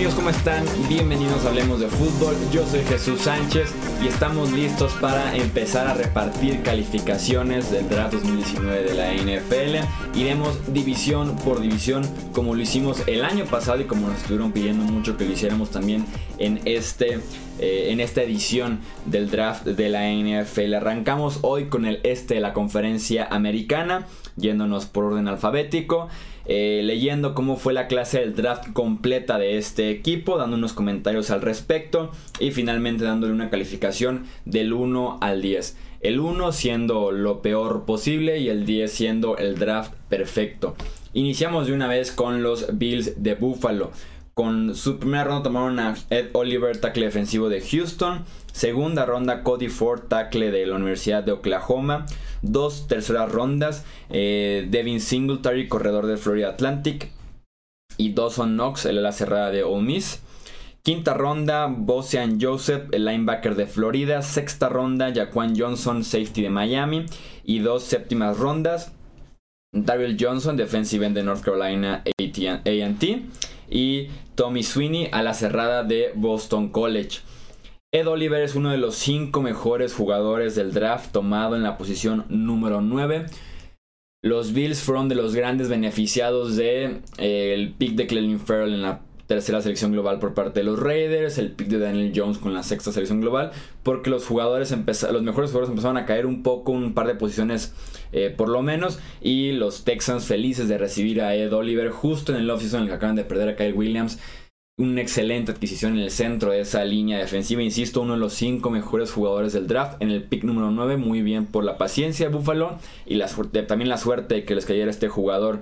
amigos, ¿cómo están? Bienvenidos a Hablemos de Fútbol. Yo soy Jesús Sánchez y estamos listos para empezar a repartir calificaciones del draft 2019 de la NFL. Iremos división por división como lo hicimos el año pasado y como nos estuvieron pidiendo mucho que lo hiciéramos también en este eh, en esta edición del draft de la NFL. Arrancamos hoy con el este de la conferencia americana, yéndonos por orden alfabético. Eh, leyendo cómo fue la clase del draft completa de este equipo, dando unos comentarios al respecto y finalmente dándole una calificación del 1 al 10. El 1 siendo lo peor posible y el 10 siendo el draft perfecto. Iniciamos de una vez con los Bills de Buffalo. Con su primera ronda tomaron a Ed Oliver, tackle defensivo de Houston. Segunda ronda, Cody Ford, tackle de la Universidad de Oklahoma. Dos terceras rondas, eh, Devin Singletary, corredor de Florida Atlantic. Y Dawson Knox, el ala cerrada de Ole Miss. Quinta ronda, Bosean Joseph, el linebacker de Florida. Sexta ronda, Jaquan Johnson, safety de Miami. Y dos séptimas rondas, Daryl Johnson, defensive end de North Carolina AT. Y Tommy Sweeney a la cerrada de Boston College. Ed Oliver es uno de los 5 mejores jugadores del draft tomado en la posición número 9. Los Bills fueron de los grandes beneficiados del de, eh, pick de Clelin Farrell en la tercera selección global por parte de los Raiders, el pick de Daniel Jones con la sexta selección global, porque los jugadores los mejores jugadores empezaron a caer un poco, un par de posiciones eh, por lo menos, y los Texans felices de recibir a Ed Oliver justo en el offseason en el que acaban de perder a Kyle Williams. Una excelente adquisición en el centro de esa línea defensiva. Insisto, uno de los cinco mejores jugadores del draft en el pick número 9. Muy bien por la paciencia de Buffalo y también la suerte de que les cayera este jugador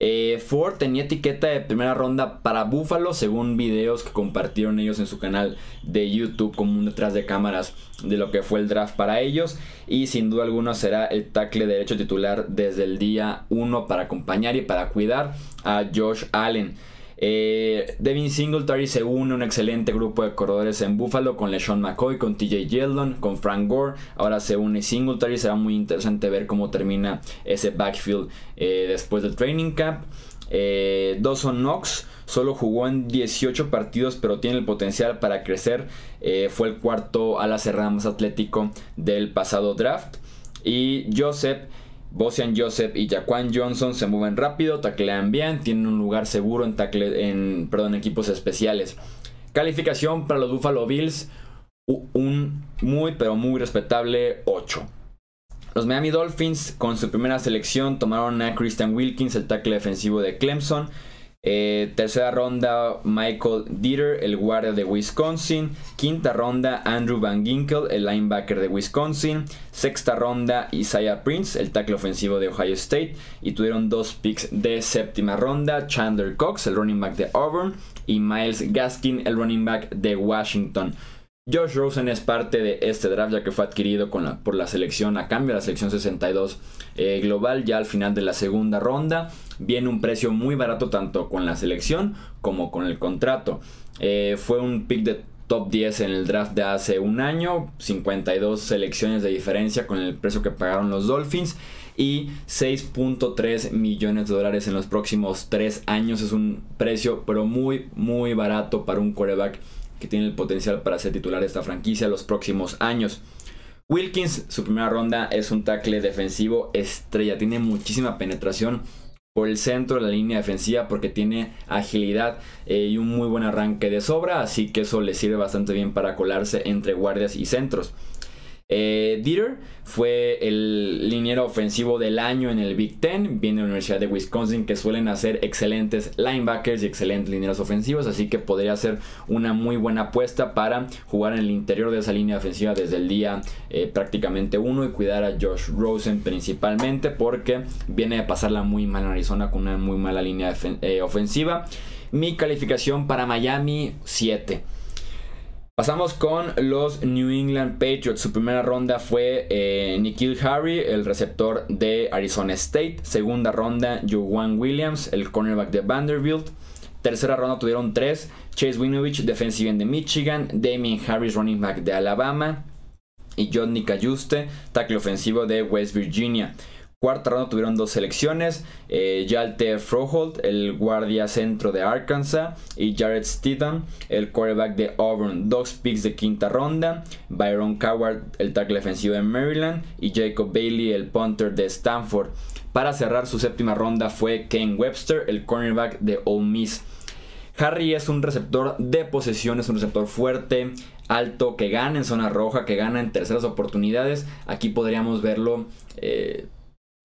eh, Ford tenía etiqueta de primera ronda para Buffalo, según videos que compartieron ellos en su canal de YouTube, como un detrás de cámaras de lo que fue el draft para ellos. Y sin duda alguna será el tackle derecho titular desde el día 1 para acompañar y para cuidar a Josh Allen. Eh, Devin Singletary se une un excelente grupo de corredores en Buffalo con LeSean McCoy, con TJ Yeldon, con Frank Gore. Ahora se une Singletary. Será muy interesante ver cómo termina ese backfield eh, después del training camp. Eh, Dawson Knox solo jugó en 18 partidos, pero tiene el potencial para crecer. Fue el cuarto a la cerrada más atlético del pasado draft. Y Joseph Bosian Joseph y Jaquan Johnson se mueven rápido, taclean bien, tienen un lugar seguro en, tackle, en perdón, equipos especiales. Calificación para los Buffalo Bills, un muy pero muy respetable 8. Los Miami Dolphins con su primera selección tomaron a Christian Wilkins, el tackle defensivo de Clemson. Eh, tercera ronda, Michael Dieter, el guardia de Wisconsin. Quinta ronda, Andrew Van Ginkel, el linebacker de Wisconsin. Sexta ronda, Isaiah Prince, el tackle ofensivo de Ohio State. Y tuvieron dos picks de séptima ronda, Chandler Cox, el running back de Auburn. Y Miles Gaskin, el running back de Washington. Josh Rosen es parte de este draft ya que fue adquirido por la selección a cambio de la selección 62 eh, global ya al final de la segunda ronda. Viene un precio muy barato tanto con la selección como con el contrato. Eh, fue un pick de top 10 en el draft de hace un año, 52 selecciones de diferencia con el precio que pagaron los Dolphins y 6.3 millones de dólares en los próximos 3 años. Es un precio pero muy muy barato para un quarterback que tiene el potencial para ser titular de esta franquicia los próximos años. Wilkins, su primera ronda, es un tackle defensivo estrella, tiene muchísima penetración por el centro de la línea defensiva porque tiene agilidad eh, y un muy buen arranque de sobra, así que eso le sirve bastante bien para colarse entre guardias y centros. Eh, fue el liniero ofensivo del año en el Big Ten. Viene de la Universidad de Wisconsin que suelen hacer excelentes linebackers y excelentes linieros ofensivos. Así que podría ser una muy buena apuesta para jugar en el interior de esa línea ofensiva desde el día eh, prácticamente uno y cuidar a Josh Rosen principalmente porque viene de pasarla muy mal en Arizona con una muy mala línea eh, ofensiva. Mi calificación para Miami 7. Pasamos con los New England Patriots. Su primera ronda fue eh, Nikhil Harry, el receptor de Arizona State. Segunda ronda, Juwan Williams, el cornerback de Vanderbilt. Tercera ronda tuvieron tres: Chase Winovich, defensive end de Michigan. Damien Harris, running back de Alabama. Y John Nicajuste, tackle ofensivo de West Virginia. Cuarta ronda tuvieron dos selecciones, eh, Jalte Froholt, el guardia centro de Arkansas, y Jared Stidham, el quarterback de Auburn. Dos picks de quinta ronda, Byron Coward, el tackle defensivo de Maryland, y Jacob Bailey, el punter de Stanford. Para cerrar su séptima ronda fue Ken Webster, el cornerback de Ole Miss. Harry es un receptor de posesión, es un receptor fuerte, alto, que gana en zona roja, que gana en terceras oportunidades. Aquí podríamos verlo eh,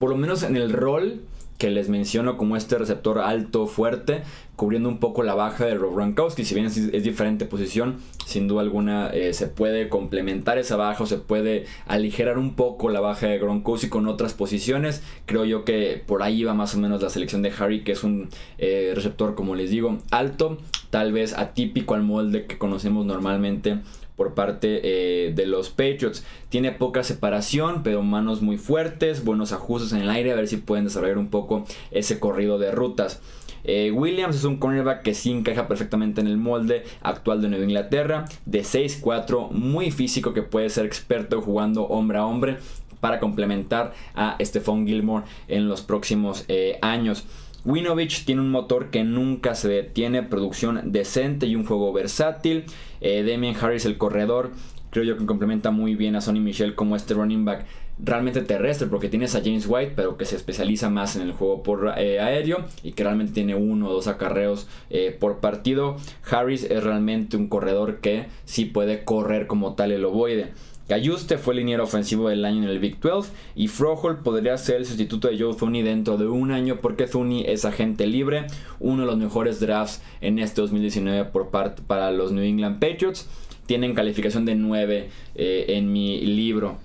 por lo menos en el rol que les menciono como este receptor alto, fuerte, cubriendo un poco la baja de Rob Gronkowski. Si bien es, diferente posición, sin duda alguna eh, se puede complementar esa baja o se puede aligerar un poco la baja de Gronkowski con otras posiciones. Creo yo que por ahí va más o menos la selección de Harry, que es un eh, receptor, como les digo, alto, tal vez atípico al molde que conocemos normalmente por parte eh, de los Patriots. Tiene poca separación, pero manos muy fuertes, buenos ajustes en el aire, a ver si pueden desarrollar un poco ese corrido de rutas. Eh, Williams es un cornerback que sí encaja perfectamente en el molde actual de Nueva Inglaterra, de 6'4, muy físico, que puede ser experto jugando hombre a hombre para complementar a Stephon Gilmore en los próximos eh, años. Winovich tiene un motor que nunca se detiene, producción decente y un juego versátil. Eh, Damien Harris, el corredor, creo yo que complementa muy bien a Sonny Michel como este running back realmente terrestre, porque tienes a James White, pero que se especializa más en el juego por eh, aéreo y que realmente tiene uno o dos acarreos eh, por partido. Harris es realmente un corredor que sí puede correr como tal el ovoide. Cayuste fue liniero ofensivo del año en el Big 12 y Froholt podría ser el sustituto de Joe Thuney dentro de un año porque Thuney es agente libre, uno de los mejores drafts en este 2019 por parte para los New England Patriots. Tienen calificación de 9 eh, en mi libro.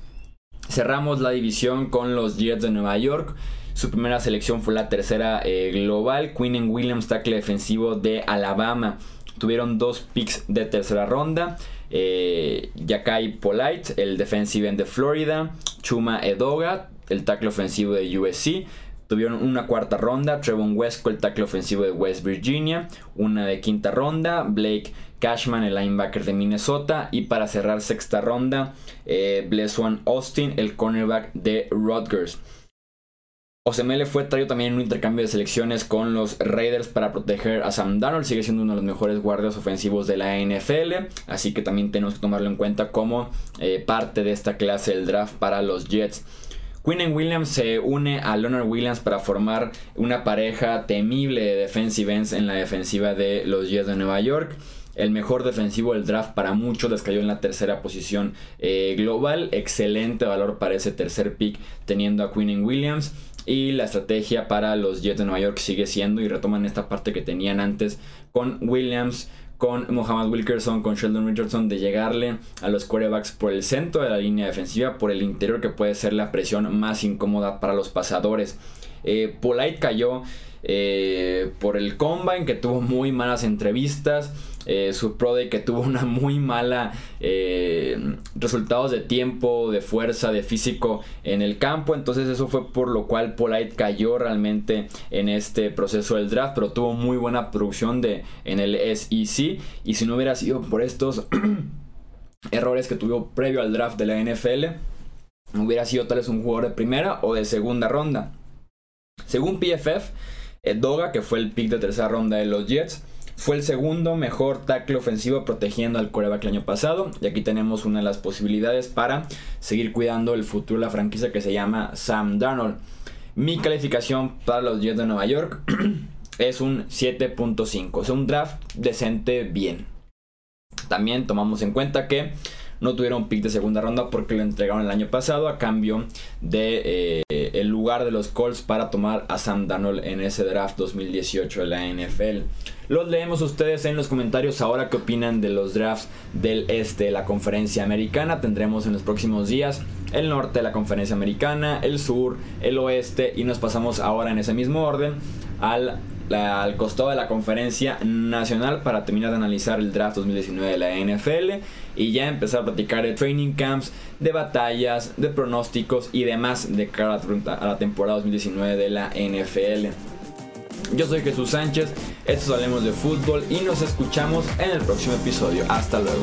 Cerramos la división con los Jets de Nueva York. Su primera selección fue la tercera eh, global. Quinn Williams, tackle defensivo de Alabama. Tuvieron dos picks de tercera ronda. Eh, Yakai Polite, el defensive de Florida, Chuma Edoga, el tackle ofensivo de USC. Tuvieron una cuarta ronda, Trevon Wesco, el tackle ofensivo de West Virginia, una de quinta ronda, Blake Cashman, el linebacker de Minnesota, y para cerrar sexta ronda, eh, Austin, el cornerback de Rutgers. Osemele fue traído también en un intercambio de selecciones con los Raiders para proteger a Sam Darnold. Sigue siendo uno de los mejores guardias ofensivos de la NFL. Así que también tenemos que tomarlo en cuenta como eh, parte de esta clase del draft para los Jets. Quinn Williams se une a Leonard Williams para formar una pareja temible de defensive ends en la defensiva de los Jets de Nueva York el mejor defensivo del draft para muchos, les cayó en la tercera posición eh, global. Excelente valor para ese tercer pick teniendo a Quinn Williams. Y la estrategia para los Jets de Nueva York sigue siendo, y retoman esta parte que tenían antes con Williams, con Mohamed Wilkerson, con Sheldon Richardson, de llegarle a los quarterbacks por el centro de la línea defensiva, por el interior, que puede ser la presión más incómoda para los pasadores. Eh, Polite cayó eh, por el combine, que tuvo muy malas entrevistas eh, su Pro Day que tuvo una muy mala eh, resultados de tiempo, de fuerza, de físico en el campo. Entonces eso fue por lo cual Polite cayó realmente en este proceso del draft, pero tuvo muy buena producción de, en el SEC. Y si no hubiera sido por estos errores que tuvo previo al draft de la NFL, hubiera sido tal vez un jugador de primera o de segunda ronda. Según PFF, Doga, que fue el pick de tercera ronda de los Jets, fue el segundo mejor tackle ofensivo protegiendo al coreback el año pasado. Y aquí tenemos una de las posibilidades para seguir cuidando el futuro de la franquicia que se llama Sam Darnold. Mi calificación para los Jets de Nueva York es un 7.5. Es un draft decente bien. También tomamos en cuenta que no tuvieron pick de segunda ronda porque lo entregaron el año pasado a cambio de eh, el lugar de los Colts para tomar a Sam Darnold en ese draft 2018 de la NFL. Los leemos ustedes en los comentarios ahora qué opinan de los drafts del este de la conferencia americana. Tendremos en los próximos días el norte de la conferencia americana, el sur, el oeste y nos pasamos ahora en ese mismo orden al al costado de la conferencia nacional para terminar de analizar el draft 2019 de la NFL y ya empezar a platicar de training camps, de batallas, de pronósticos y demás de cara a la temporada 2019 de la NFL. Yo soy Jesús Sánchez, estos hablemos de fútbol y nos escuchamos en el próximo episodio. Hasta luego.